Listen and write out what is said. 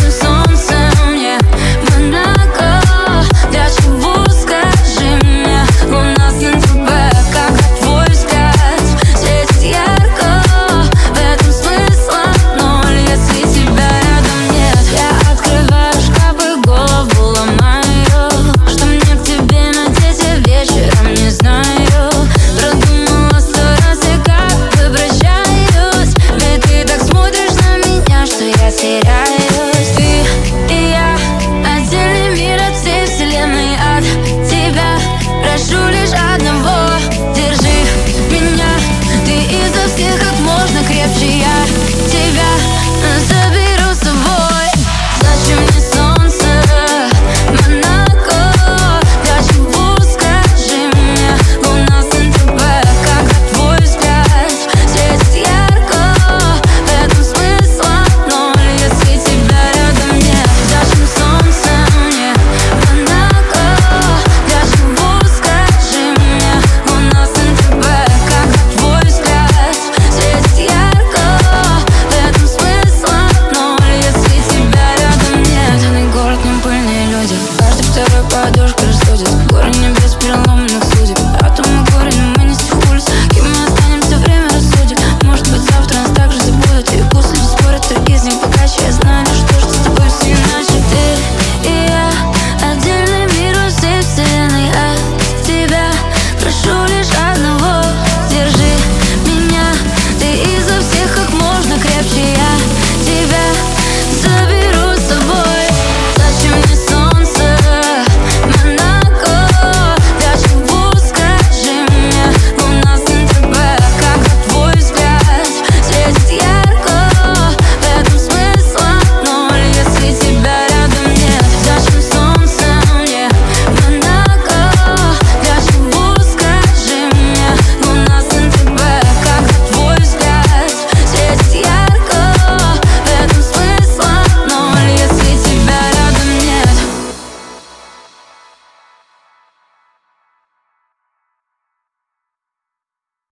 je sens